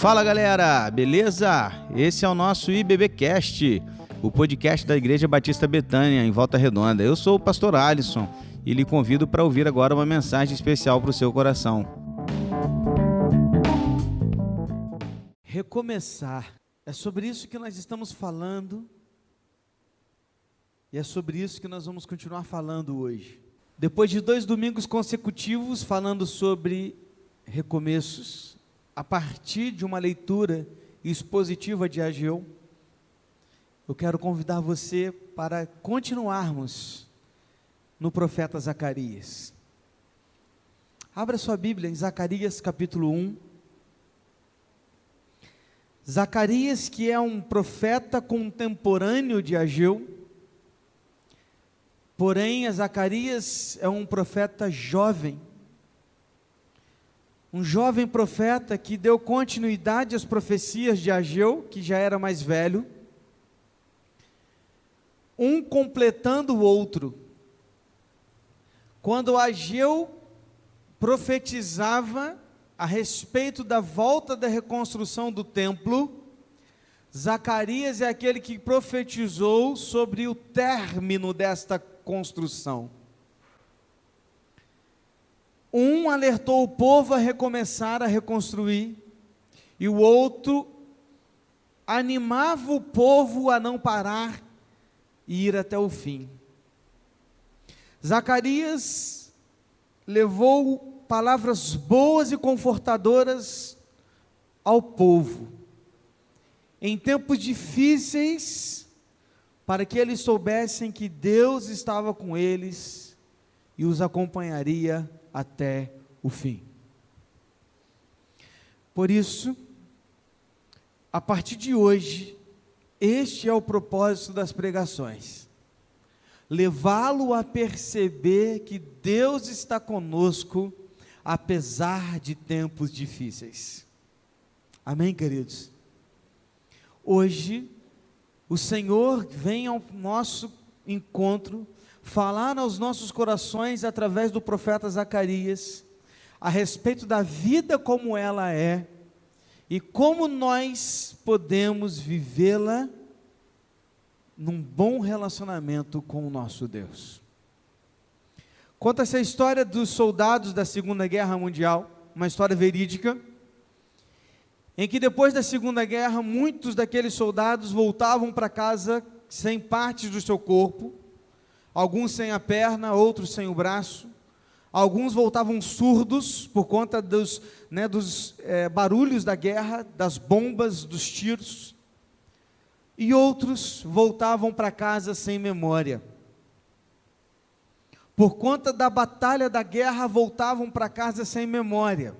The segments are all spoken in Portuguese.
Fala galera, beleza? Esse é o nosso IBBcast, o podcast da Igreja Batista Betânia, em Volta Redonda. Eu sou o pastor Alisson e lhe convido para ouvir agora uma mensagem especial para o seu coração. Recomeçar. É sobre isso que nós estamos falando e é sobre isso que nós vamos continuar falando hoje. Depois de dois domingos consecutivos falando sobre recomeços, a partir de uma leitura expositiva de Ageu, eu quero convidar você para continuarmos no profeta Zacarias. Abra sua Bíblia em Zacarias capítulo 1. Zacarias, que é um profeta contemporâneo de Ageu, porém Zacarias é um profeta jovem um jovem profeta que deu continuidade às profecias de Ageu, que já era mais velho, um completando o outro. Quando Ageu profetizava a respeito da volta da reconstrução do templo, Zacarias é aquele que profetizou sobre o término desta construção. Um alertou o povo a recomeçar a reconstruir, e o outro animava o povo a não parar e ir até o fim. Zacarias levou palavras boas e confortadoras ao povo, em tempos difíceis, para que eles soubessem que Deus estava com eles e os acompanharia até o fim. Por isso, a partir de hoje, este é o propósito das pregações. Levá-lo a perceber que Deus está conosco, apesar de tempos difíceis. Amém, queridos? Hoje, o Senhor vem ao nosso encontro falar aos nossos corações através do profeta Zacarias a respeito da vida como ela é e como nós podemos vivê-la num bom relacionamento com o nosso Deus. Conta-se a história dos soldados da Segunda Guerra Mundial, uma história verídica, em que depois da Segunda Guerra, muitos daqueles soldados voltavam para casa sem partes do seu corpo, alguns sem a perna, outros sem o braço. Alguns voltavam surdos por conta dos, né, dos é, barulhos da guerra, das bombas, dos tiros. E outros voltavam para casa sem memória. Por conta da batalha da guerra, voltavam para casa sem memória.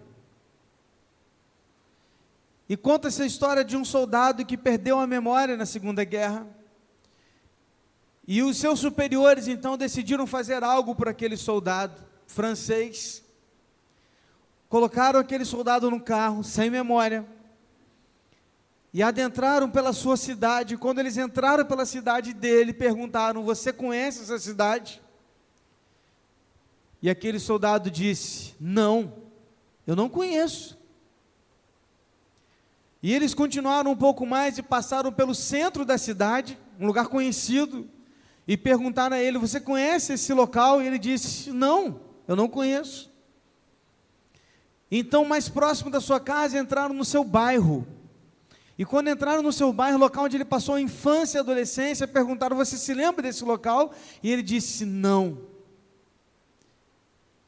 E conta-se a história de um soldado que perdeu a memória na Segunda Guerra e os seus superiores então decidiram fazer algo por aquele soldado francês. Colocaram aquele soldado no carro, sem memória, e adentraram pela sua cidade. Quando eles entraram pela cidade dele, perguntaram: Você conhece essa cidade? E aquele soldado disse: Não, eu não conheço. E eles continuaram um pouco mais e passaram pelo centro da cidade, um lugar conhecido e perguntaram a ele: Você conhece esse local? E ele disse: Não, eu não conheço. Então, mais próximo da sua casa, entraram no seu bairro. E quando entraram no seu bairro, local onde ele passou a infância e adolescência, perguntaram: Você se lembra desse local? E ele disse: Não.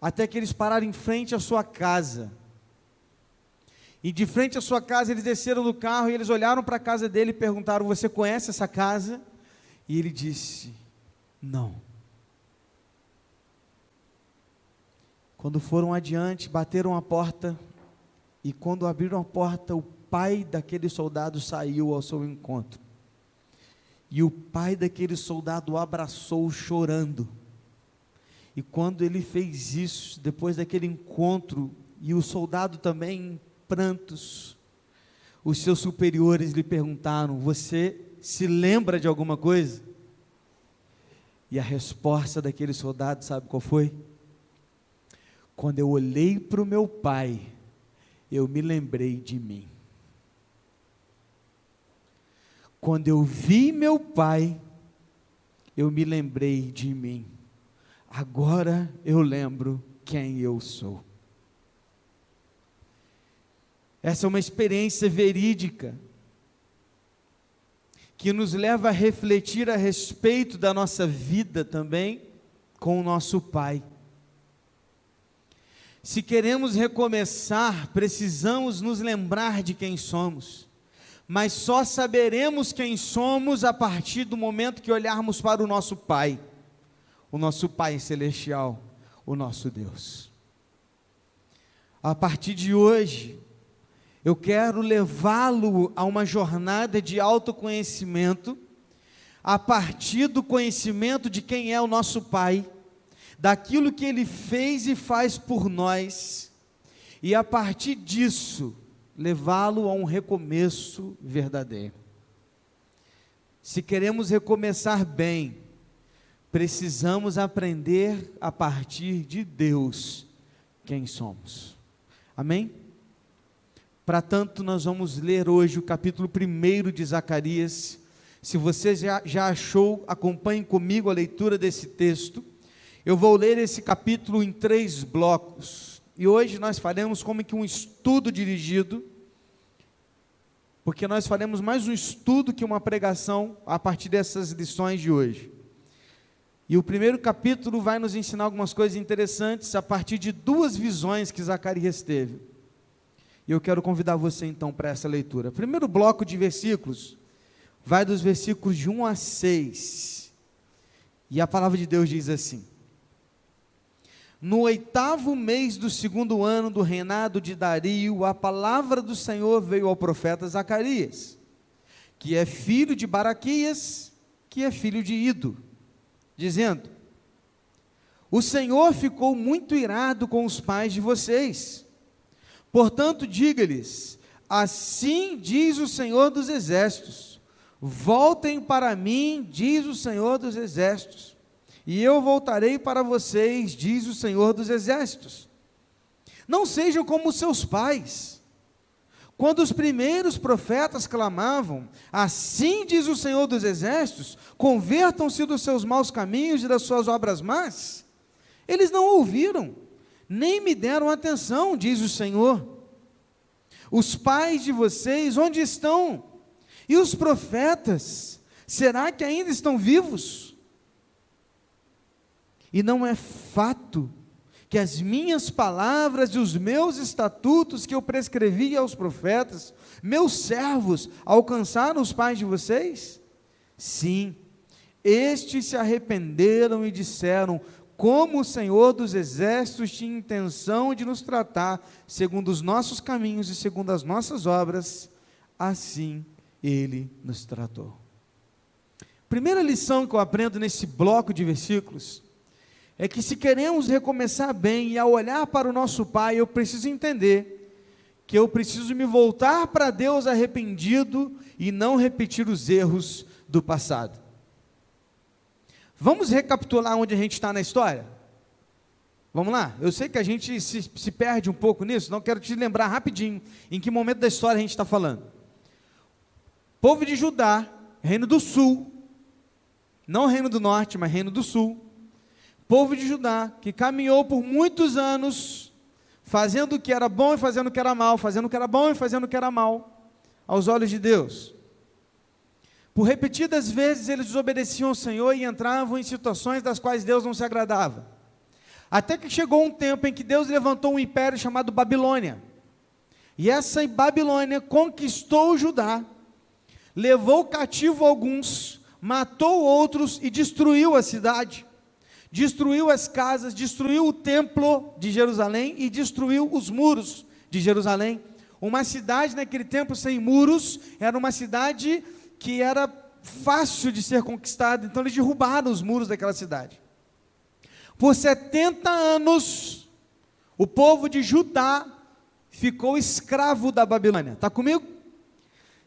Até que eles pararam em frente à sua casa. E de frente à sua casa, eles desceram do carro e eles olharam para a casa dele e perguntaram: Você conhece essa casa? E ele disse: não. Quando foram adiante, bateram a porta, e quando abriram a porta, o pai daquele soldado saiu ao seu encontro. E o pai daquele soldado o abraçou chorando. E quando ele fez isso, depois daquele encontro, e o soldado também em prantos, os seus superiores lhe perguntaram: Você se lembra de alguma coisa? E a resposta daquele soldado, sabe qual foi? Quando eu olhei para o meu pai, eu me lembrei de mim. Quando eu vi meu pai, eu me lembrei de mim. Agora eu lembro quem eu sou. Essa é uma experiência verídica que nos leva a refletir a respeito da nossa vida também com o nosso Pai. Se queremos recomeçar, precisamos nos lembrar de quem somos, mas só saberemos quem somos a partir do momento que olharmos para o nosso Pai, o nosso Pai Celestial, o nosso Deus. A partir de hoje, eu quero levá-lo a uma jornada de autoconhecimento, a partir do conhecimento de quem é o nosso Pai daquilo que ele fez e faz por nós, e a partir disso, levá-lo a um recomeço verdadeiro. Se queremos recomeçar bem, precisamos aprender a partir de Deus quem somos. Amém? Para tanto, nós vamos ler hoje o capítulo 1 de Zacarias. Se você já, já achou, acompanhe comigo a leitura desse texto. Eu vou ler esse capítulo em três blocos. E hoje nós faremos como que um estudo dirigido, porque nós faremos mais um estudo que uma pregação a partir dessas lições de hoje. E o primeiro capítulo vai nos ensinar algumas coisas interessantes a partir de duas visões que Zacarias teve. E eu quero convidar você então para essa leitura. primeiro bloco de versículos vai dos versículos de 1 a 6. E a palavra de Deus diz assim: no oitavo mês do segundo ano do reinado de Dario, a palavra do Senhor veio ao profeta Zacarias, que é filho de Baraquias, que é filho de Ido, dizendo: O Senhor ficou muito irado com os pais de vocês. Portanto, diga-lhes: Assim diz o Senhor dos exércitos: Voltem para mim, diz o Senhor dos exércitos e eu voltarei para vocês, diz o Senhor dos Exércitos. Não sejam como seus pais. Quando os primeiros profetas clamavam, assim diz o Senhor dos Exércitos, convertam-se dos seus maus caminhos e das suas obras más. Eles não ouviram, nem me deram atenção, diz o Senhor. Os pais de vocês, onde estão? E os profetas, será que ainda estão vivos? E não é fato que as minhas palavras e os meus estatutos que eu prescrevi aos profetas, meus servos, alcançaram os pais de vocês? Sim, estes se arrependeram e disseram: Como o Senhor dos Exércitos tinha intenção de nos tratar, segundo os nossos caminhos e segundo as nossas obras, assim ele nos tratou. Primeira lição que eu aprendo nesse bloco de versículos é que se queremos recomeçar bem e ao olhar para o nosso Pai, eu preciso entender que eu preciso me voltar para Deus arrependido e não repetir os erros do passado. Vamos recapitular onde a gente está na história? Vamos lá? Eu sei que a gente se, se perde um pouco nisso, não quero te lembrar rapidinho em que momento da história a gente está falando. Povo de Judá, reino do sul, não reino do norte, mas reino do sul, povo de Judá, que caminhou por muitos anos, fazendo o que era bom e fazendo o que era mal, fazendo o que era bom e fazendo o que era mal, aos olhos de Deus. Por repetidas vezes eles desobedeciam ao Senhor e entravam em situações das quais Deus não se agradava. Até que chegou um tempo em que Deus levantou um império chamado Babilônia. E essa Babilônia conquistou Judá, levou cativo alguns, matou outros e destruiu a cidade destruiu as casas, destruiu o templo de Jerusalém e destruiu os muros de Jerusalém. Uma cidade naquele tempo sem muros era uma cidade que era fácil de ser conquistada, então eles derrubaram os muros daquela cidade. Por 70 anos, o povo de Judá ficou escravo da Babilônia. Está comigo?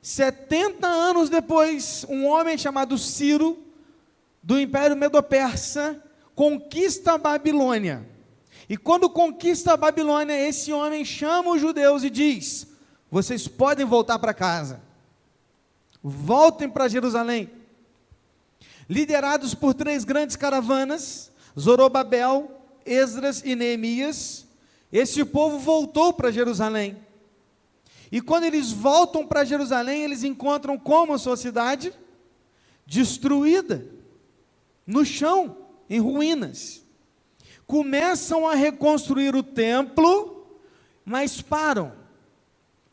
70 anos depois, um homem chamado Ciro, do Império Medo-Persa, conquista a Babilônia. E quando conquista a Babilônia, esse homem chama os judeus e diz: Vocês podem voltar para casa. Voltem para Jerusalém. Liderados por três grandes caravanas, Zorobabel, Esdras e Neemias, esse povo voltou para Jerusalém. E quando eles voltam para Jerusalém, eles encontram como a sua cidade? Destruída, no chão, em ruínas. Começam a reconstruir o templo, mas param.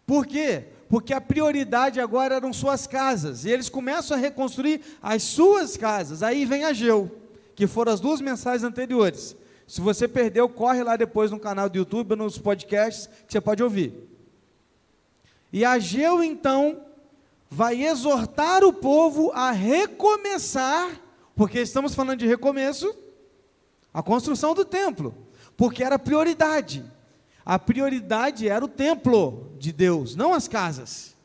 Por quê? Porque a prioridade agora eram suas casas. E eles começam a reconstruir as suas casas. Aí vem Ageu, que foram as duas mensagens anteriores. Se você perdeu, corre lá depois no canal do YouTube, nos podcasts, que você pode ouvir. E Ageu, então, vai exortar o povo a recomeçar, porque estamos falando de recomeço, a construção do templo, porque era prioridade. A prioridade era o templo de Deus, não as casas.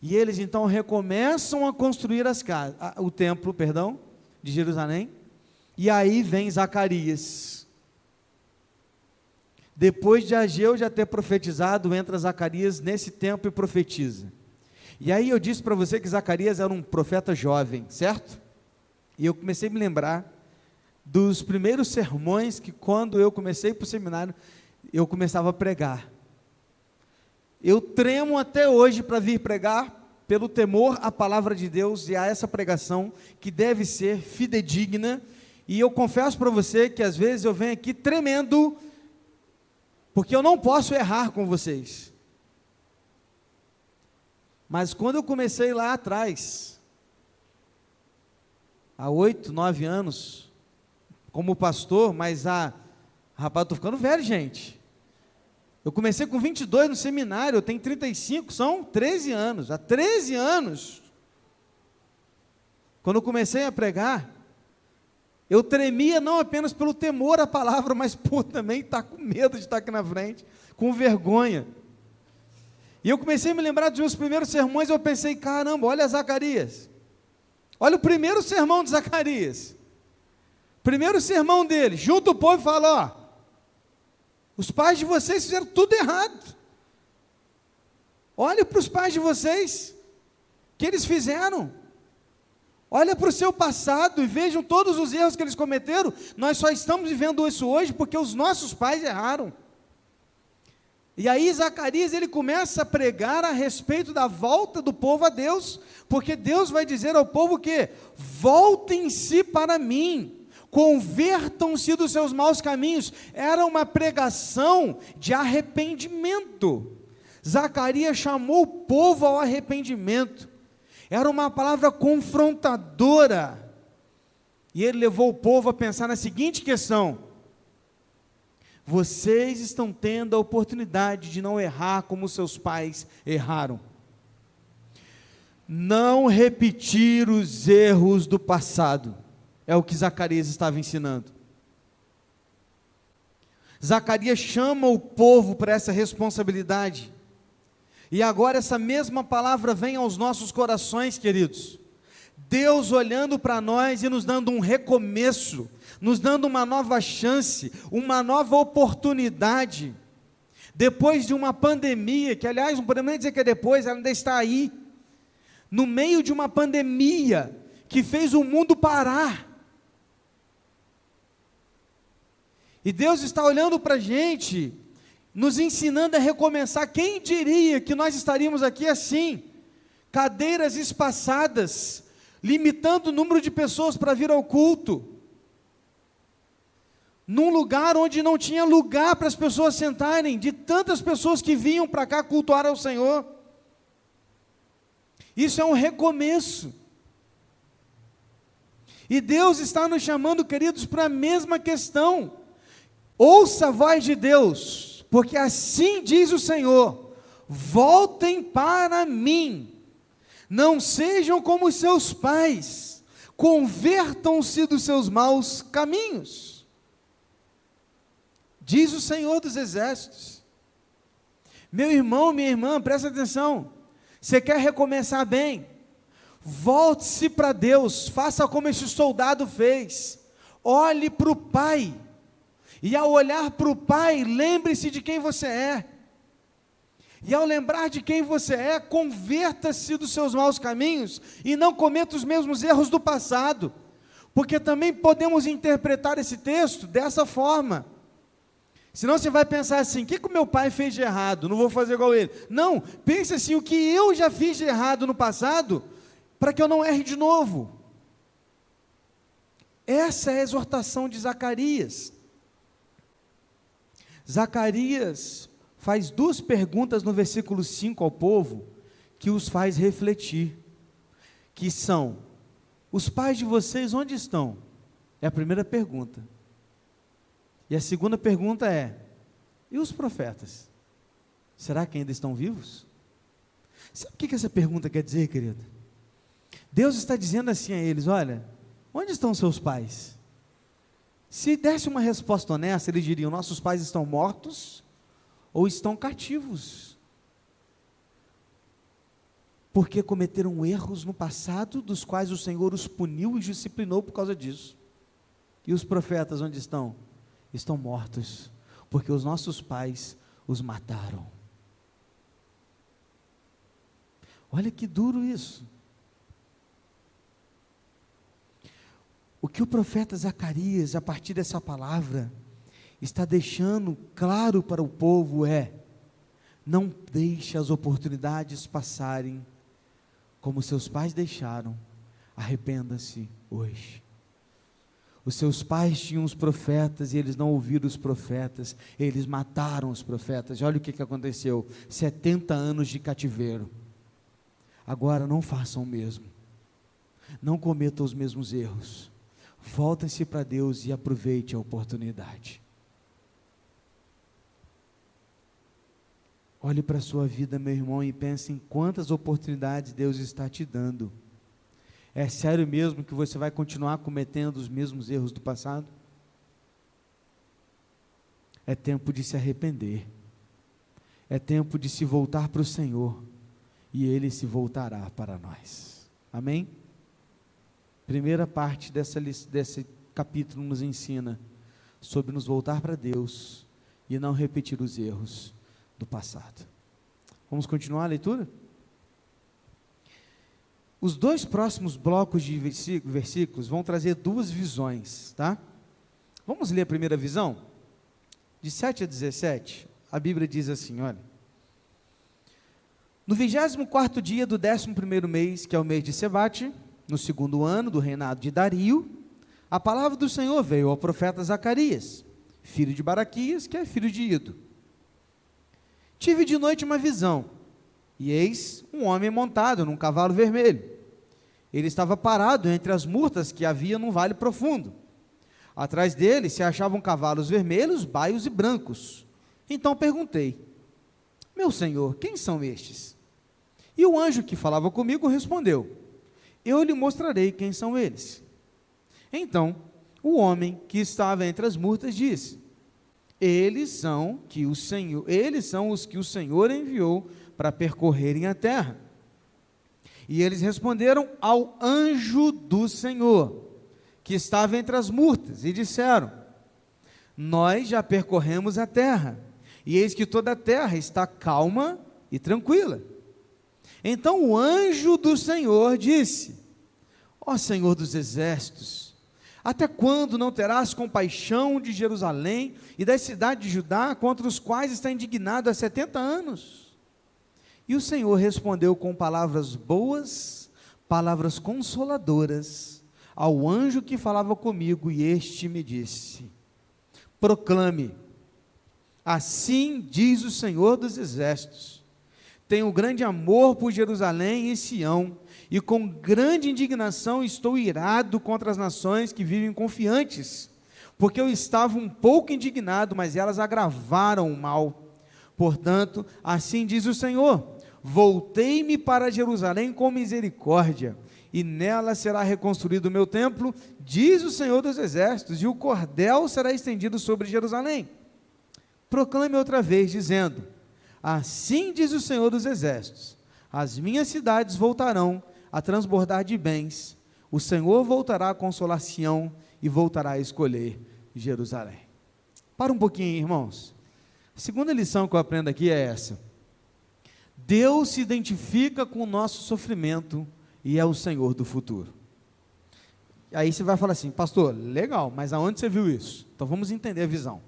E eles então recomeçam a construir as casas, o templo, perdão, de Jerusalém. E aí vem Zacarias. Depois de Ageu já ter profetizado, entra Zacarias nesse tempo e profetiza. E aí eu disse para você que Zacarias era um profeta jovem, certo? E eu comecei a me lembrar dos primeiros sermões que quando eu comecei para o seminário, eu começava a pregar. Eu tremo até hoje para vir pregar pelo temor à palavra de Deus e a essa pregação que deve ser fidedigna. E eu confesso para você que às vezes eu venho aqui tremendo porque eu não posso errar com vocês. Mas quando eu comecei lá atrás, há oito, nove anos, como pastor, mas há, rapaz, eu estou ficando velho, gente. Eu comecei com 22 no seminário, eu tenho 35, são 13 anos. Há 13 anos, quando eu comecei a pregar, eu tremia não apenas pelo temor à palavra, mas por também estar com medo de estar aqui na frente, com vergonha. E eu comecei a me lembrar dos meus primeiros sermões, eu pensei, caramba, olha Zacarias. Olha o primeiro sermão de Zacarias. Primeiro sermão dele, junto o povo e fala, ó, os pais de vocês fizeram tudo errado. Olhe para os pais de vocês, que eles fizeram. Olha para o seu passado e vejam todos os erros que eles cometeram. Nós só estamos vivendo isso hoje porque os nossos pais erraram. E aí Zacarias ele começa a pregar a respeito da volta do povo a Deus, porque Deus vai dizer ao povo que voltem-se para mim, convertam-se dos seus maus caminhos. Era uma pregação de arrependimento. Zacarias chamou o povo ao arrependimento. Era uma palavra confrontadora. E ele levou o povo a pensar na seguinte questão: vocês estão tendo a oportunidade de não errar como seus pais erraram. Não repetir os erros do passado, é o que Zacarias estava ensinando. Zacarias chama o povo para essa responsabilidade. E agora essa mesma palavra vem aos nossos corações, queridos. Deus olhando para nós e nos dando um recomeço, nos dando uma nova chance, uma nova oportunidade. Depois de uma pandemia, que aliás não podemos nem dizer que é depois, ela ainda está aí. No meio de uma pandemia que fez o mundo parar. E Deus está olhando para a gente nos ensinando a recomeçar. Quem diria que nós estaríamos aqui assim? Cadeiras espaçadas, limitando o número de pessoas para vir ao culto. Num lugar onde não tinha lugar para as pessoas sentarem, de tantas pessoas que vinham para cá cultuar ao Senhor. Isso é um recomeço. E Deus está nos chamando, queridos, para a mesma questão. Ouça a voz de Deus porque assim diz o Senhor: voltem para mim, não sejam como seus pais, convertam-se dos seus maus caminhos. Diz o Senhor dos Exércitos. Meu irmão, minha irmã, presta atenção. Você quer recomeçar bem? Volte-se para Deus, faça como esse soldado fez. Olhe para o Pai e ao olhar para o Pai, lembre-se de quem você é. E ao lembrar de quem você é, converta-se dos seus maus caminhos e não cometa os mesmos erros do passado. Porque também podemos interpretar esse texto dessa forma. Senão você vai pensar assim: o que, que o meu pai fez de errado? Não vou fazer igual ele. Não, pense assim: o que eu já fiz de errado no passado, para que eu não erre de novo. Essa é a exortação de Zacarias. Zacarias faz duas perguntas no versículo 5 ao povo que os faz refletir, que são: os pais de vocês onde estão? É a primeira pergunta. E a segunda pergunta é: e os profetas? Será que ainda estão vivos? Sabe o que essa pergunta quer dizer, querido? Deus está dizendo assim a eles: olha, onde estão seus pais? Se desse uma resposta honesta, eles diriam: nossos pais estão mortos ou estão cativos. Porque cometeram erros no passado, dos quais o Senhor os puniu e disciplinou por causa disso. E os profetas onde estão? Estão mortos, porque os nossos pais os mataram. Olha que duro isso. O que o profeta Zacarias, a partir dessa palavra, está deixando claro para o povo é: não deixe as oportunidades passarem como seus pais deixaram, arrependa-se hoje. Os seus pais tinham os profetas e eles não ouviram os profetas, eles mataram os profetas. E olha o que, que aconteceu: 70 anos de cativeiro. Agora não façam o mesmo, não cometam os mesmos erros. Voltem-se para Deus e aproveite a oportunidade. Olhe para a sua vida, meu irmão, e pense em quantas oportunidades Deus está te dando. É sério mesmo que você vai continuar cometendo os mesmos erros do passado? É tempo de se arrepender. É tempo de se voltar para o Senhor. E Ele se voltará para nós. Amém? Primeira parte dessa, desse capítulo nos ensina sobre nos voltar para Deus e não repetir os erros do passado. Vamos continuar a leitura? Os dois próximos blocos de versículos vão trazer duas visões, tá? Vamos ler a primeira visão? De 7 a 17, a Bíblia diz assim: olha. No 24 dia do 11 mês, que é o mês de Sebate, no segundo ano do reinado de Dario, a palavra do Senhor veio ao profeta Zacarias, filho de Baraquias, que é filho de Ido. Tive de noite uma visão, e eis um homem montado num cavalo vermelho. Ele estava parado entre as murtas que havia num vale profundo. Atrás dele se achavam cavalos vermelhos, baios e brancos. Então perguntei: Meu senhor, quem são estes? E o anjo que falava comigo respondeu: eu lhe mostrarei quem são eles. Então, o homem que estava entre as murtas disse: Eles são que o Senhor, eles são os que o Senhor enviou para percorrerem a terra. E eles responderam ao anjo do Senhor, que estava entre as murtas, e disseram: Nós já percorremos a terra, e eis que toda a terra está calma e tranquila. Então o anjo do Senhor disse: Ó Senhor dos exércitos, até quando não terás compaixão de Jerusalém e da cidade de Judá, contra os quais está indignado há setenta anos? E o Senhor respondeu com palavras boas, palavras consoladoras, ao anjo que falava comigo, e este me disse: Proclame, assim diz o Senhor dos exércitos tenho grande amor por Jerusalém e Sião, e com grande indignação estou irado contra as nações que vivem confiantes, porque eu estava um pouco indignado, mas elas agravaram o mal. Portanto, assim diz o Senhor: Voltei-me para Jerusalém com misericórdia, e nela será reconstruído o meu templo, diz o Senhor dos Exércitos, e o cordel será estendido sobre Jerusalém. Proclame outra vez, dizendo: Assim diz o Senhor dos Exércitos: As minhas cidades voltarão a transbordar de bens, o Senhor voltará a consolar Sião e voltará a escolher Jerusalém. Para um pouquinho, irmãos. A segunda lição que eu aprendo aqui é essa: Deus se identifica com o nosso sofrimento e é o Senhor do futuro. Aí você vai falar assim, pastor, legal, mas aonde você viu isso? Então vamos entender a visão.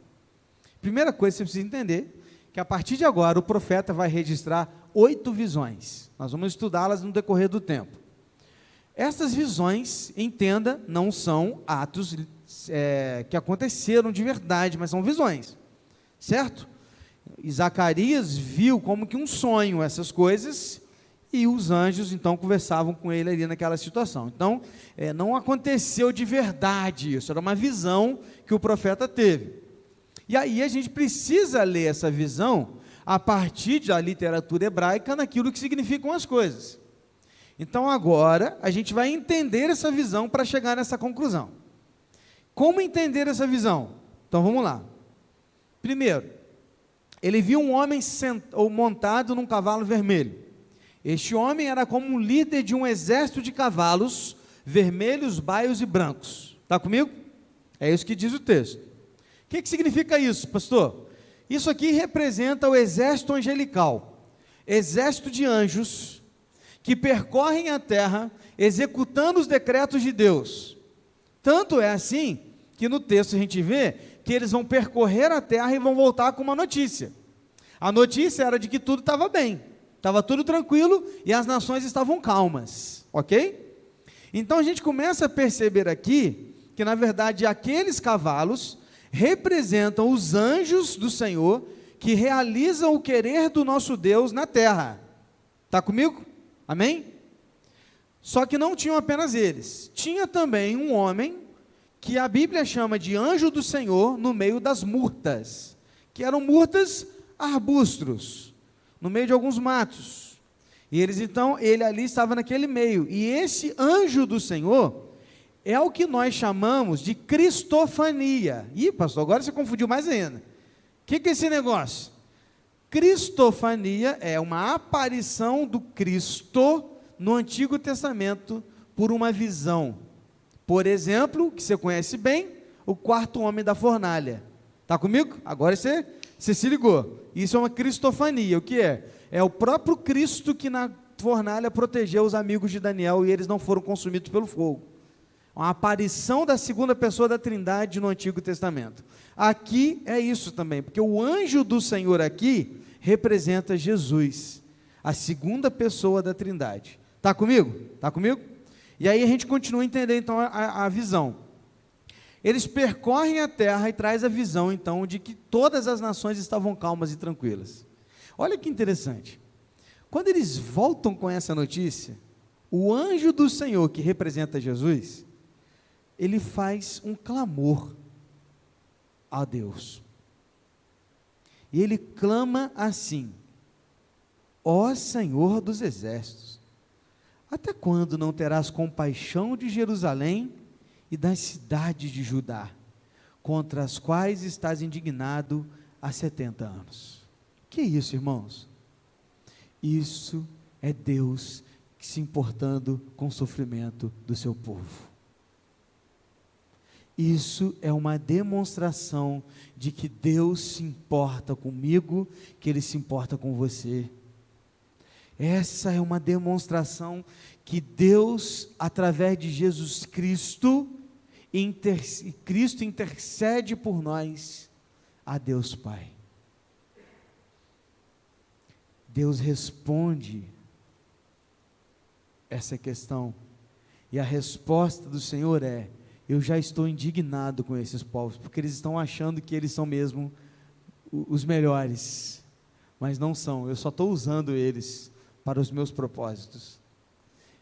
Primeira coisa que você precisa entender que a partir de agora o profeta vai registrar oito visões. Nós vamos estudá-las no decorrer do tempo. Essas visões, entenda, não são atos é, que aconteceram de verdade, mas são visões, certo? E Zacarias viu como que um sonho essas coisas e os anjos então conversavam com ele ali naquela situação. Então, é, não aconteceu de verdade isso, era uma visão que o profeta teve. E aí a gente precisa ler essa visão a partir da literatura hebraica naquilo que significam as coisas. Então agora a gente vai entender essa visão para chegar nessa conclusão. Como entender essa visão? Então vamos lá. Primeiro, ele viu um homem ou montado num cavalo vermelho. Este homem era como um líder de um exército de cavalos vermelhos, baios e brancos. Está comigo? É isso que diz o texto que, que significa isso, pastor? Isso aqui representa o exército angelical, exército de anjos que percorrem a terra executando os decretos de Deus. Tanto é assim que no texto a gente vê que eles vão percorrer a terra e vão voltar com uma notícia. A notícia era de que tudo estava bem, estava tudo tranquilo e as nações estavam calmas, ok? Então a gente começa a perceber aqui que, na verdade, aqueles cavalos representam os anjos do Senhor que realizam o querer do nosso Deus na terra. Está comigo? Amém? Só que não tinham apenas eles, tinha também um homem que a Bíblia chama de anjo do Senhor no meio das murtas, que eram murtas arbustos, no meio de alguns matos. E eles então, ele ali estava naquele meio, e esse anjo do Senhor é o que nós chamamos de cristofania. Ih, pastor, agora você confundiu mais ainda. O que, que é esse negócio? Cristofania é uma aparição do Cristo no Antigo Testamento por uma visão. Por exemplo, que você conhece bem, o quarto homem da fornalha. Está comigo? Agora você, você se ligou. Isso é uma cristofania. O que é? É o próprio Cristo que na fornalha protegeu os amigos de Daniel e eles não foram consumidos pelo fogo uma aparição da segunda pessoa da Trindade no Antigo Testamento. Aqui é isso também, porque o anjo do Senhor aqui representa Jesus, a segunda pessoa da Trindade. Está comigo? Está comigo? E aí a gente continua a entender então a, a visão. Eles percorrem a terra e traz a visão então de que todas as nações estavam calmas e tranquilas. Olha que interessante. Quando eles voltam com essa notícia, o anjo do Senhor que representa Jesus, ele faz um clamor a Deus. E ele clama assim: Ó Senhor dos exércitos, até quando não terás compaixão de Jerusalém e das cidades de Judá, contra as quais estás indignado há 70 anos? Que isso, irmãos? Isso é Deus se importando com o sofrimento do seu povo. Isso é uma demonstração de que Deus se importa comigo, que Ele se importa com você. Essa é uma demonstração que Deus, através de Jesus Cristo, inter, Cristo intercede por nós a Deus Pai. Deus responde essa questão, e a resposta do Senhor é: eu já estou indignado com esses povos, porque eles estão achando que eles são mesmo os melhores, mas não são, eu só estou usando eles para os meus propósitos.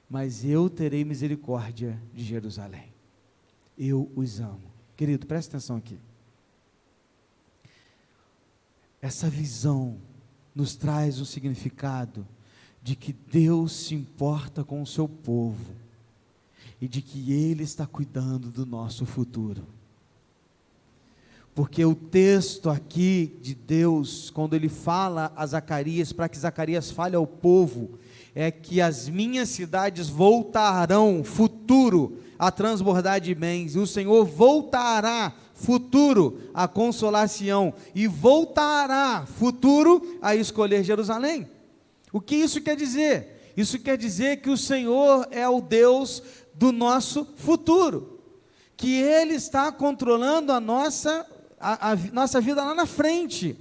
Mas eu terei misericórdia de Jerusalém, eu os amo. Querido, preste atenção aqui. Essa visão nos traz o significado de que Deus se importa com o seu povo e de que Ele está cuidando do nosso futuro. Porque o texto aqui de Deus, quando ele fala a Zacarias, para que Zacarias fale ao povo, é que as minhas cidades voltarão, futuro, a transbordar de bens, e o Senhor voltará, futuro, a consolação, e voltará, futuro, a escolher Jerusalém. O que isso quer dizer? Isso quer dizer que o Senhor é o Deus do nosso futuro, que Ele está controlando a nossa, a, a nossa vida lá na frente,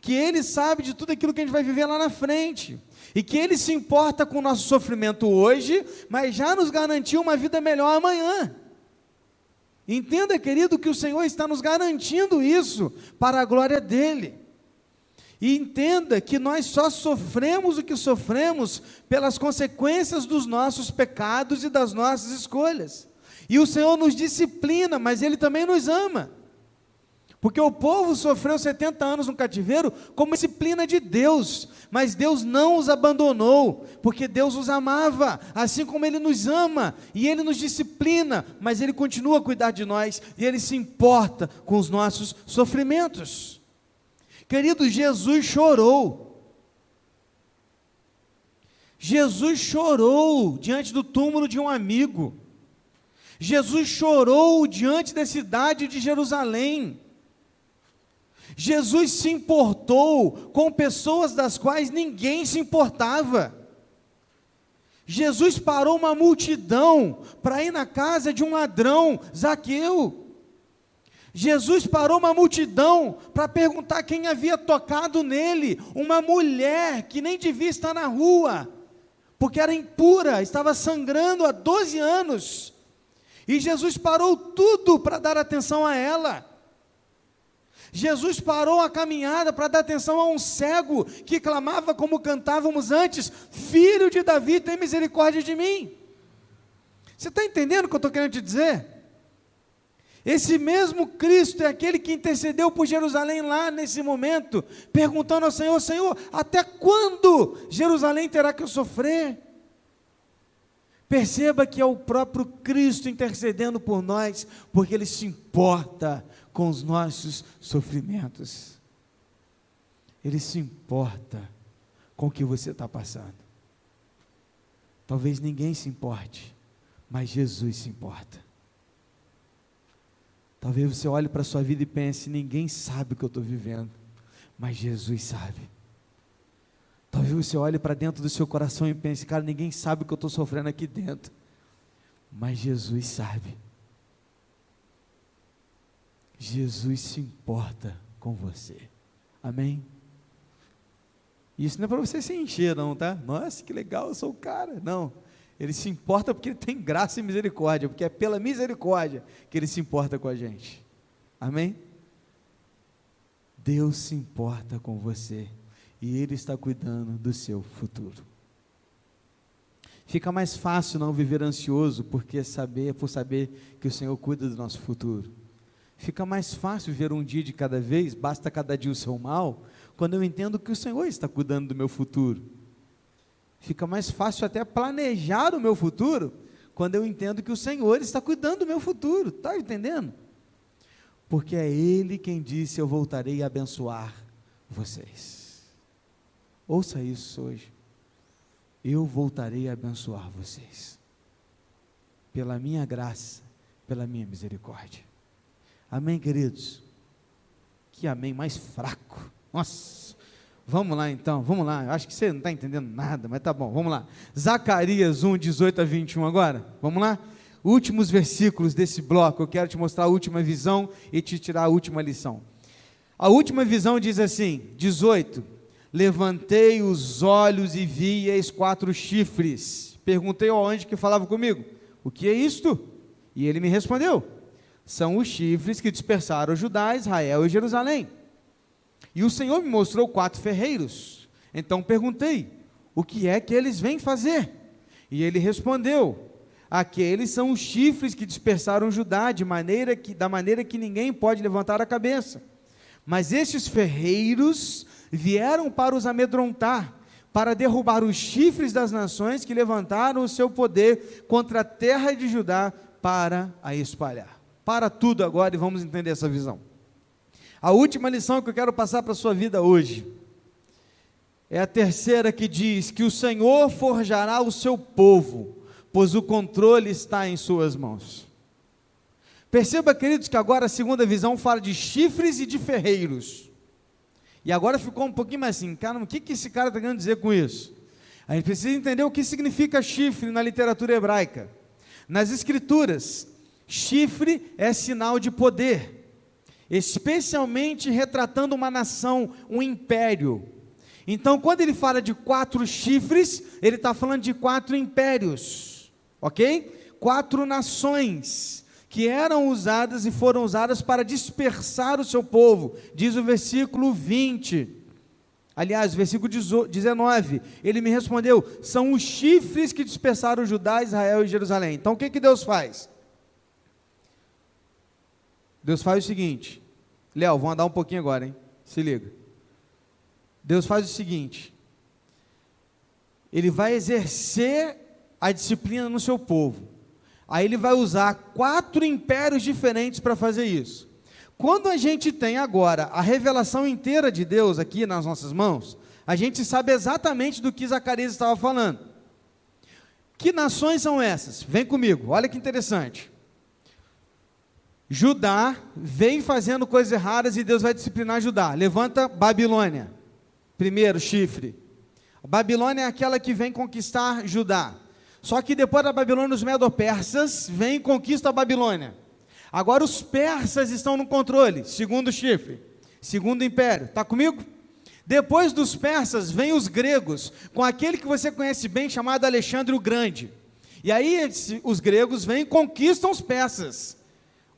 que Ele sabe de tudo aquilo que a gente vai viver lá na frente, e que Ele se importa com o nosso sofrimento hoje, mas já nos garantiu uma vida melhor amanhã. Entenda, querido, que o Senhor está nos garantindo isso para a glória dEle. E entenda que nós só sofremos o que sofremos pelas consequências dos nossos pecados e das nossas escolhas. E o Senhor nos disciplina, mas Ele também nos ama. Porque o povo sofreu 70 anos no cativeiro como disciplina de Deus, mas Deus não os abandonou, porque Deus os amava, assim como Ele nos ama, e Ele nos disciplina, mas Ele continua a cuidar de nós, e Ele se importa com os nossos sofrimentos. Querido, Jesus chorou. Jesus chorou diante do túmulo de um amigo. Jesus chorou diante da cidade de Jerusalém. Jesus se importou com pessoas das quais ninguém se importava. Jesus parou uma multidão para ir na casa de um ladrão, Zaqueu. Jesus parou uma multidão para perguntar quem havia tocado nele, uma mulher que nem devia estar na rua, porque era impura, estava sangrando há 12 anos. E Jesus parou tudo para dar atenção a ela. Jesus parou a caminhada para dar atenção a um cego que clamava como cantávamos antes: Filho de Davi, tem misericórdia de mim. Você está entendendo o que eu estou querendo te dizer? Esse mesmo Cristo é aquele que intercedeu por Jerusalém lá nesse momento, perguntando ao Senhor: Senhor, até quando Jerusalém terá que sofrer? Perceba que é o próprio Cristo intercedendo por nós, porque Ele se importa com os nossos sofrimentos. Ele se importa com o que você está passando. Talvez ninguém se importe, mas Jesus se importa. Talvez você olhe para a sua vida e pense: ninguém sabe o que eu estou vivendo, mas Jesus sabe. Talvez você olhe para dentro do seu coração e pense: cara, ninguém sabe o que eu estou sofrendo aqui dentro, mas Jesus sabe. Jesus se importa com você. Amém? Isso não é para você se encher, não, tá? Nossa, que legal, eu sou o cara. Não. Ele se importa porque ele tem graça e misericórdia, porque é pela misericórdia que ele se importa com a gente. Amém? Deus se importa com você e ele está cuidando do seu futuro. Fica mais fácil não viver ansioso porque saber, por saber que o Senhor cuida do nosso futuro. Fica mais fácil viver um dia de cada vez, basta cada dia o seu mal, quando eu entendo que o Senhor está cuidando do meu futuro Fica mais fácil até planejar o meu futuro quando eu entendo que o Senhor está cuidando do meu futuro. Está entendendo? Porque é Ele quem disse: Eu voltarei a abençoar vocês. Ouça isso hoje. Eu voltarei a abençoar vocês. Pela minha graça, pela minha misericórdia. Amém, queridos? Que amém mais fraco. Nossa. Vamos lá então, vamos lá. Acho que você não está entendendo nada, mas tá bom, vamos lá. Zacarias 1, 18 a 21 agora. Vamos lá? Últimos versículos desse bloco. Eu quero te mostrar a última visão e te tirar a última lição. A última visão diz assim: 18. Levantei os olhos e vi eis quatro chifres. Perguntei ao anjo que falava comigo: O que é isto? E ele me respondeu: São os chifres que dispersaram Judá, Israel e Jerusalém. E o Senhor me mostrou quatro ferreiros. Então perguntei: O que é que eles vêm fazer? E ele respondeu: Aqueles são os chifres que dispersaram Judá, de maneira que, da maneira que ninguém pode levantar a cabeça. Mas estes ferreiros vieram para os amedrontar, para derrubar os chifres das nações que levantaram o seu poder contra a terra de Judá para a espalhar. Para tudo agora e vamos entender essa visão. A última lição que eu quero passar para a sua vida hoje é a terceira que diz que o Senhor forjará o seu povo, pois o controle está em suas mãos. Perceba, queridos, que agora a segunda visão fala de chifres e de ferreiros. E agora ficou um pouquinho mais assim, cara, o que, que esse cara está querendo dizer com isso? A gente precisa entender o que significa chifre na literatura hebraica. Nas escrituras, chifre é sinal de poder, especialmente retratando uma nação, um império. Então, quando ele fala de quatro chifres, ele está falando de quatro impérios, ok? Quatro nações que eram usadas e foram usadas para dispersar o seu povo, diz o versículo 20. Aliás, versículo 19, ele me respondeu: são os chifres que dispersaram Judá, Israel e Jerusalém. Então o que, que Deus faz? Deus faz o seguinte, Léo, vou andar um pouquinho agora, hein? Se liga. Deus faz o seguinte: Ele vai exercer a disciplina no seu povo. Aí ele vai usar quatro impérios diferentes para fazer isso. Quando a gente tem agora a revelação inteira de Deus aqui nas nossas mãos, a gente sabe exatamente do que Zacarias estava falando. Que nações são essas? Vem comigo, olha que interessante. Judá vem fazendo coisas erradas e Deus vai disciplinar Judá. Levanta Babilônia. Primeiro chifre. A Babilônia é aquela que vem conquistar Judá. Só que depois da Babilônia, os medo-persas vêm e conquistam a Babilônia. Agora os persas estão no controle, segundo chifre, segundo império. Está comigo? Depois dos persas vem os gregos, com aquele que você conhece bem chamado Alexandre o Grande. E aí os gregos vêm e conquistam os persas.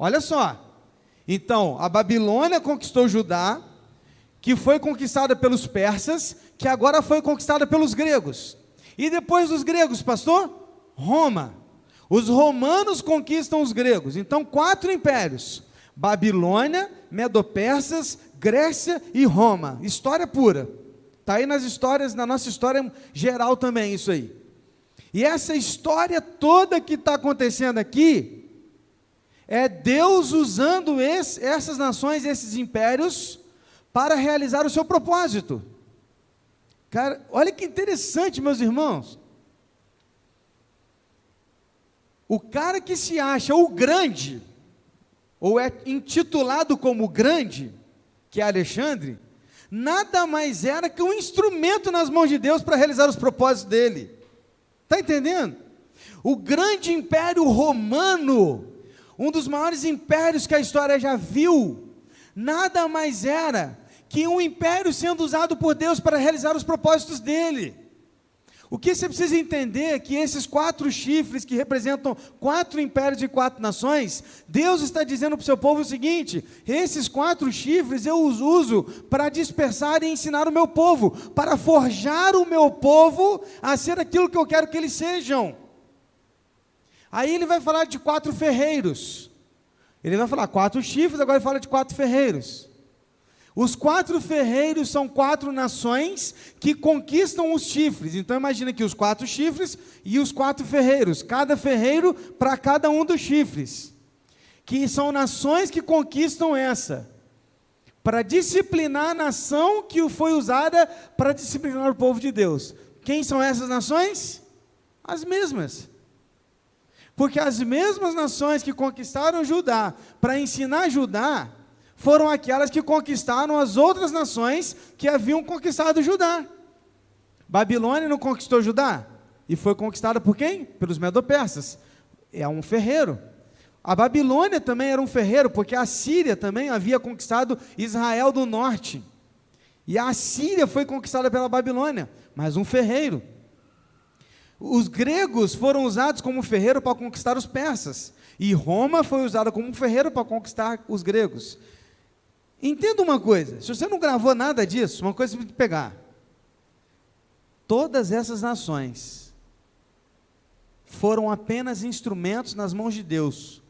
Olha só. Então, a Babilônia conquistou Judá, que foi conquistada pelos persas, que agora foi conquistada pelos gregos. E depois dos gregos, pastor? Roma. Os romanos conquistam os gregos. Então, quatro impérios: Babilônia, Medo-Persas, Grécia e Roma. História pura. Está aí nas histórias, na nossa história geral também, isso aí. E essa história toda que está acontecendo aqui, é Deus usando esse, essas nações, esses impérios, para realizar o seu propósito. Cara, olha que interessante, meus irmãos. O cara que se acha o grande, ou é intitulado como grande, que é Alexandre, nada mais era que um instrumento nas mãos de Deus para realizar os propósitos dele. Está entendendo? O grande império romano, um dos maiores impérios que a história já viu, nada mais era que um império sendo usado por Deus para realizar os propósitos dele. O que você precisa entender é que esses quatro chifres que representam quatro impérios e quatro nações, Deus está dizendo para o seu povo o seguinte: esses quatro chifres eu os uso para dispersar e ensinar o meu povo, para forjar o meu povo a ser aquilo que eu quero que eles sejam. Aí ele vai falar de quatro ferreiros. Ele vai falar quatro chifres, agora ele fala de quatro ferreiros. Os quatro ferreiros são quatro nações que conquistam os chifres. Então imagina que os quatro chifres e os quatro ferreiros, cada ferreiro para cada um dos chifres. Que são nações que conquistam essa. Para disciplinar a nação que foi usada para disciplinar o povo de Deus. Quem são essas nações? As mesmas. Porque as mesmas nações que conquistaram Judá para ensinar Judá foram aquelas que conquistaram as outras nações que haviam conquistado Judá. Babilônia não conquistou Judá? E foi conquistada por quem? Pelos medopersas. É um ferreiro. A Babilônia também era um ferreiro, porque a Síria também havia conquistado Israel do norte. E a Síria foi conquistada pela Babilônia, mas um ferreiro. Os gregos foram usados como ferreiro para conquistar os persas. E Roma foi usada como ferreiro para conquistar os gregos. Entenda uma coisa: se você não gravou nada disso, uma coisa para pegar. Todas essas nações foram apenas instrumentos nas mãos de Deus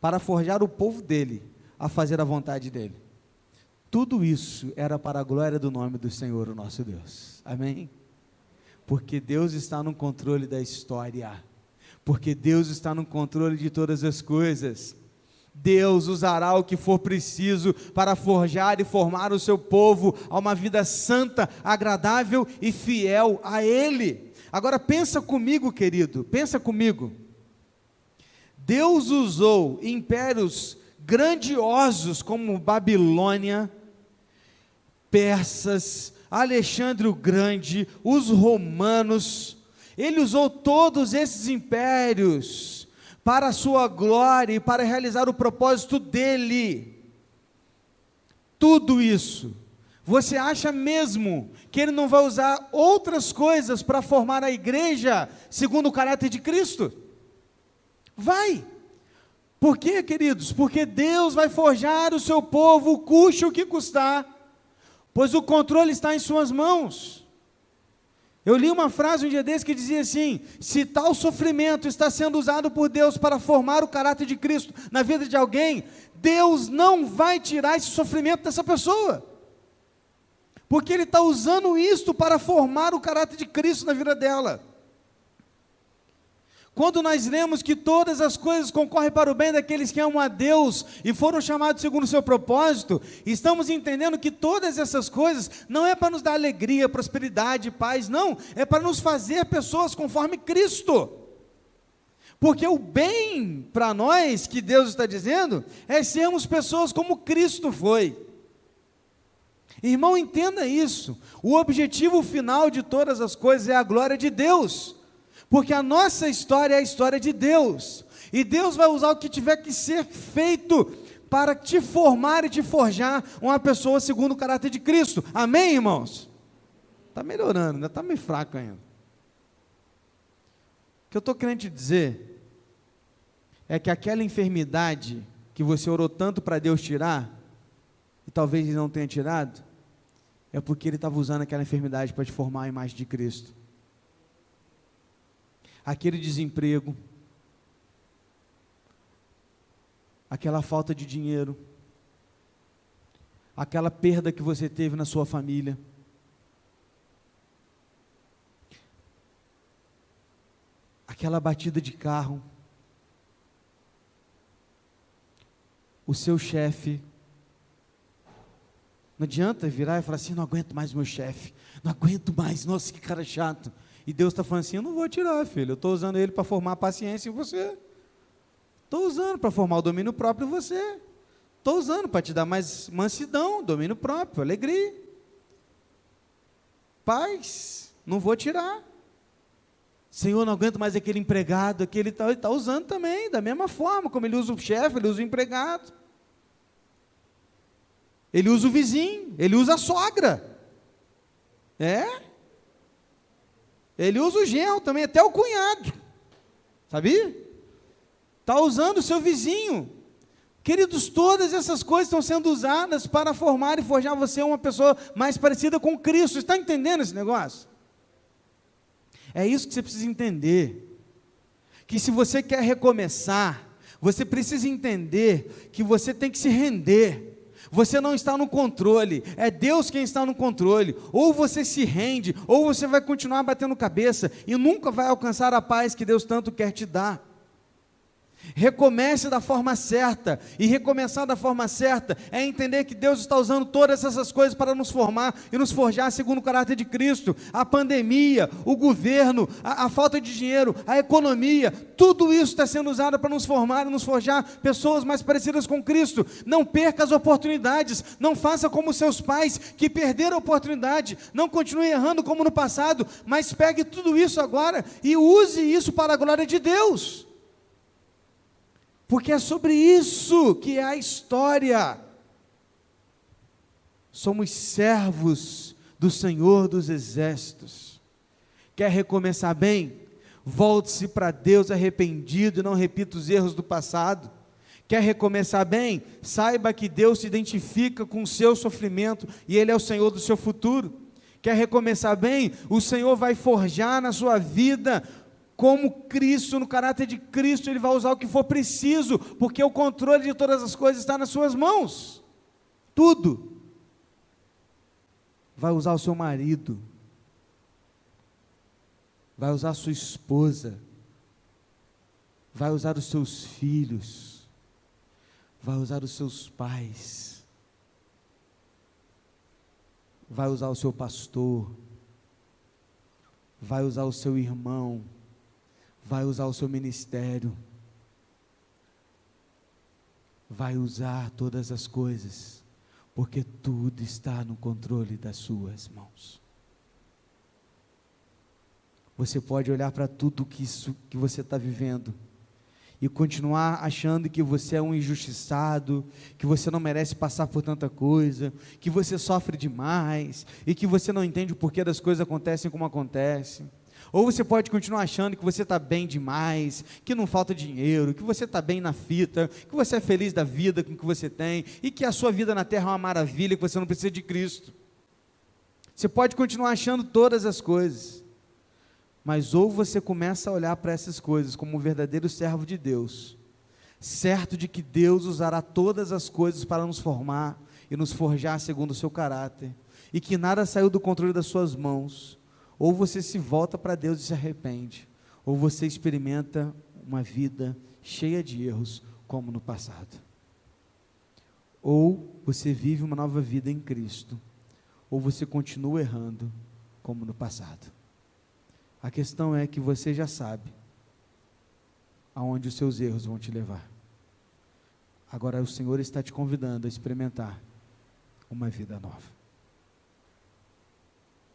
para forjar o povo dele a fazer a vontade dele. Tudo isso era para a glória do nome do Senhor, o nosso Deus. Amém? Porque Deus está no controle da história. Porque Deus está no controle de todas as coisas. Deus usará o que for preciso para forjar e formar o seu povo a uma vida santa, agradável e fiel a Ele. Agora pensa comigo, querido, pensa comigo. Deus usou impérios grandiosos como Babilônia, persas, Alexandre o Grande, os romanos, ele usou todos esses impérios para a sua glória e para realizar o propósito dele. Tudo isso. Você acha mesmo que ele não vai usar outras coisas para formar a igreja segundo o caráter de Cristo? Vai. Por quê, queridos? Porque Deus vai forjar o seu povo, custe o que custar, pois o controle está em Suas mãos. Eu li uma frase um dia desse que dizia assim: se tal sofrimento está sendo usado por Deus para formar o caráter de Cristo na vida de alguém, Deus não vai tirar esse sofrimento dessa pessoa, porque Ele está usando isto para formar o caráter de Cristo na vida dela. Quando nós lemos que todas as coisas concorrem para o bem daqueles que amam a Deus e foram chamados segundo o seu propósito, estamos entendendo que todas essas coisas não é para nos dar alegria, prosperidade, paz, não, é para nos fazer pessoas conforme Cristo. Porque o bem para nós, que Deus está dizendo, é sermos pessoas como Cristo foi. Irmão, entenda isso. O objetivo final de todas as coisas é a glória de Deus porque a nossa história é a história de Deus, e Deus vai usar o que tiver que ser feito para te formar e te forjar uma pessoa segundo o caráter de Cristo. Amém, irmãos? Está melhorando, ainda está meio fraco ainda. O que eu estou querendo te dizer é que aquela enfermidade que você orou tanto para Deus tirar, e talvez ele não tenha tirado, é porque ele estava usando aquela enfermidade para te formar a imagem de Cristo aquele desemprego, aquela falta de dinheiro, aquela perda que você teve na sua família. Aquela batida de carro, o seu chefe. Não adianta virar e falar assim: não aguento mais meu chefe, não aguento mais, nossa, que cara chato. E Deus está falando assim: eu não vou tirar, filho, eu estou usando ele para formar paciência em você. Estou usando para formar o domínio próprio em você. Estou usando para te dar mais mansidão, domínio próprio, alegria. Paz, não vou tirar. Senhor, não aguento mais aquele empregado, aquele está tá usando também, da mesma forma, como ele usa o chefe, ele usa o empregado. Ele usa o vizinho, ele usa a sogra. É? Ele usa o genro também, até o cunhado. Sabia? Está usando o seu vizinho. Queridos, todas essas coisas estão sendo usadas para formar e forjar você uma pessoa mais parecida com Cristo. Está entendendo esse negócio? É isso que você precisa entender. Que se você quer recomeçar, você precisa entender que você tem que se render você não está no controle, é Deus quem está no controle. Ou você se rende, ou você vai continuar batendo cabeça e nunca vai alcançar a paz que Deus tanto quer te dar. Recomece da forma certa, e recomeçar da forma certa é entender que Deus está usando todas essas coisas para nos formar e nos forjar segundo o caráter de Cristo. A pandemia, o governo, a, a falta de dinheiro, a economia, tudo isso está sendo usado para nos formar e nos forjar pessoas mais parecidas com Cristo. Não perca as oportunidades, não faça como seus pais que perderam a oportunidade, não continue errando como no passado, mas pegue tudo isso agora e use isso para a glória de Deus porque é sobre isso que é a história. Somos servos do Senhor dos Exércitos. Quer recomeçar bem? Volte-se para Deus arrependido e não repita os erros do passado. Quer recomeçar bem? Saiba que Deus se identifica com o seu sofrimento e Ele é o Senhor do seu futuro. Quer recomeçar bem? O Senhor vai forjar na sua vida como Cristo, no caráter de Cristo, Ele vai usar o que for preciso, porque o controle de todas as coisas está nas Suas mãos. Tudo. Vai usar o seu marido, vai usar a sua esposa, vai usar os seus filhos, vai usar os seus pais, vai usar o seu pastor, vai usar o seu irmão vai usar o seu ministério, vai usar todas as coisas. porque tudo está no controle das suas mãos. Você pode olhar para tudo que, isso, que você está vivendo e continuar achando que você é um injustiçado, que você não merece passar por tanta coisa, que você sofre demais e que você não entende o porquê das coisas acontecem como acontecem. Ou você pode continuar achando que você está bem demais, que não falta dinheiro, que você está bem na fita, que você é feliz da vida com o que você tem e que a sua vida na terra é uma maravilha, que você não precisa de Cristo. Você pode continuar achando todas as coisas. Mas ou você começa a olhar para essas coisas como um verdadeiro servo de Deus, certo de que Deus usará todas as coisas para nos formar e nos forjar segundo o seu caráter, e que nada saiu do controle das suas mãos, ou você se volta para Deus e se arrepende, ou você experimenta uma vida cheia de erros, como no passado. Ou você vive uma nova vida em Cristo, ou você continua errando, como no passado. A questão é que você já sabe aonde os seus erros vão te levar. Agora o Senhor está te convidando a experimentar uma vida nova.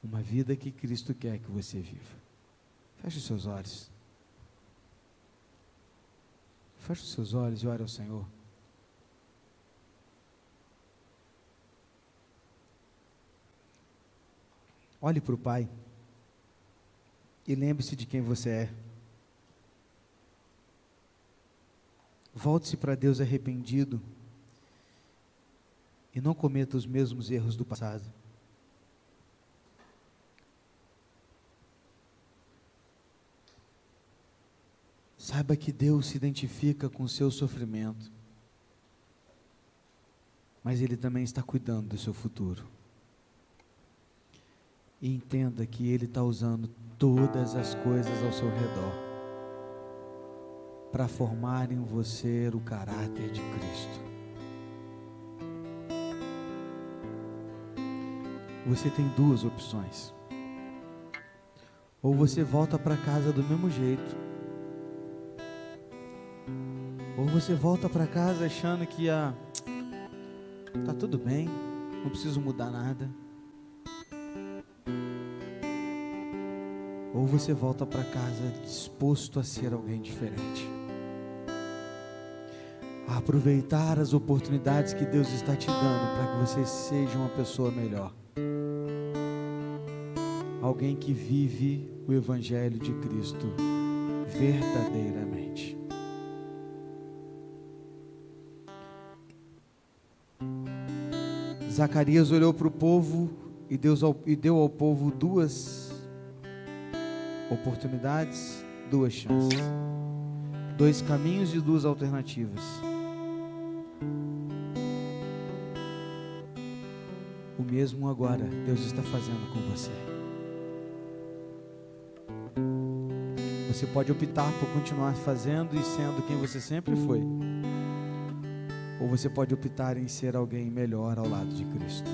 Uma vida que Cristo quer que você viva. Feche os seus olhos. Feche os seus olhos e ore ao Senhor. Olhe para o Pai. E lembre-se de quem você é. Volte-se para Deus arrependido. E não cometa os mesmos erros do passado. Saiba que Deus se identifica com o seu sofrimento, mas Ele também está cuidando do seu futuro. E entenda que Ele está usando todas as coisas ao seu redor para formar em você o caráter de Cristo. Você tem duas opções. Ou você volta para casa do mesmo jeito, ou você volta para casa achando que ah, tá tudo bem, não preciso mudar nada. ou você volta para casa disposto a ser alguém diferente. A aproveitar as oportunidades que Deus está te dando para que você seja uma pessoa melhor. Alguém que vive o Evangelho de Cristo verdadeiramente. Zacarias olhou para o povo e, Deus, e deu ao povo duas oportunidades, duas chances. Dois caminhos e duas alternativas. O mesmo agora Deus está fazendo com você. Você pode optar por continuar fazendo e sendo quem você sempre foi. Ou você pode optar em ser alguém melhor ao lado de Cristo.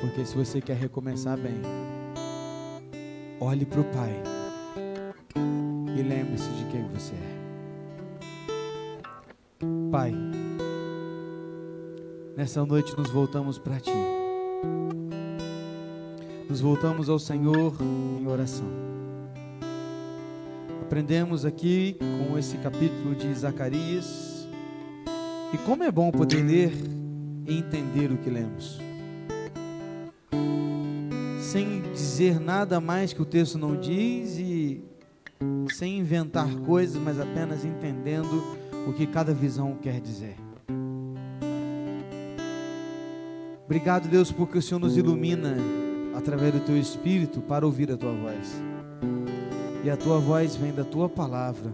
Porque se você quer recomeçar bem, Olhe para o Pai e lembre-se de quem você é. Pai, nessa noite nos voltamos para Ti. Nos voltamos ao Senhor em oração. Aprendemos aqui com esse capítulo de Zacarias. E como é bom poder ler e entender o que lemos sem dizer nada mais que o texto não diz e sem inventar coisas, mas apenas entendendo o que cada visão quer dizer. Obrigado, Deus, porque o Senhor nos ilumina através do teu espírito para ouvir a tua voz. E a tua voz vem da tua palavra,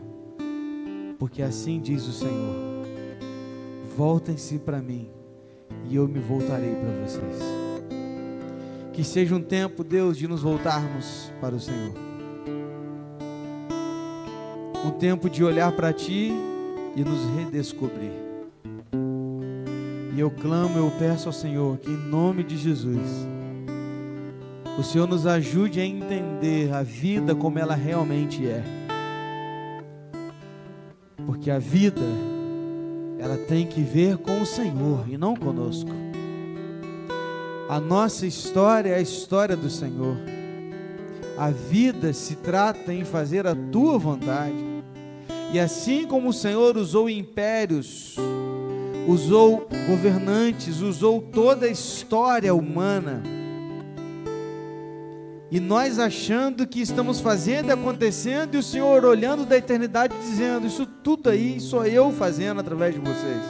porque assim diz o Senhor: Voltem-se para mim, e eu me voltarei para vocês. Que seja um tempo, Deus, de nos voltarmos para o Senhor. Um tempo de olhar para Ti e nos redescobrir. E eu clamo, eu peço ao Senhor que, em nome de Jesus, o Senhor nos ajude a entender a vida como ela realmente é. Porque a vida, ela tem que ver com o Senhor e não conosco. A nossa história é a história do Senhor. A vida se trata em fazer a tua vontade. E assim como o Senhor usou impérios, usou governantes, usou toda a história humana, e nós achando que estamos fazendo e acontecendo, e o Senhor olhando da eternidade dizendo: Isso tudo aí sou eu fazendo através de vocês.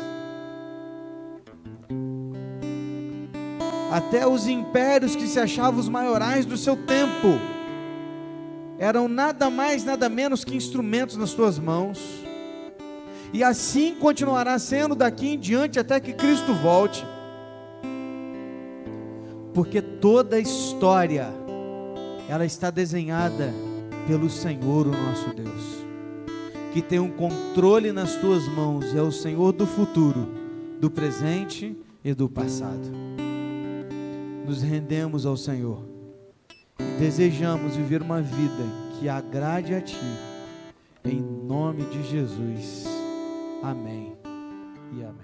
Até os impérios que se achavam os maiorais do seu tempo eram nada mais, nada menos que instrumentos nas tuas mãos. E assim continuará sendo daqui em diante até que Cristo volte. Porque toda a história ela está desenhada pelo Senhor, o nosso Deus, que tem um controle nas tuas mãos e é o Senhor do futuro, do presente e do passado. Nos rendemos ao Senhor e desejamos viver uma vida que agrade a Ti, em nome de Jesus. Amém e amém.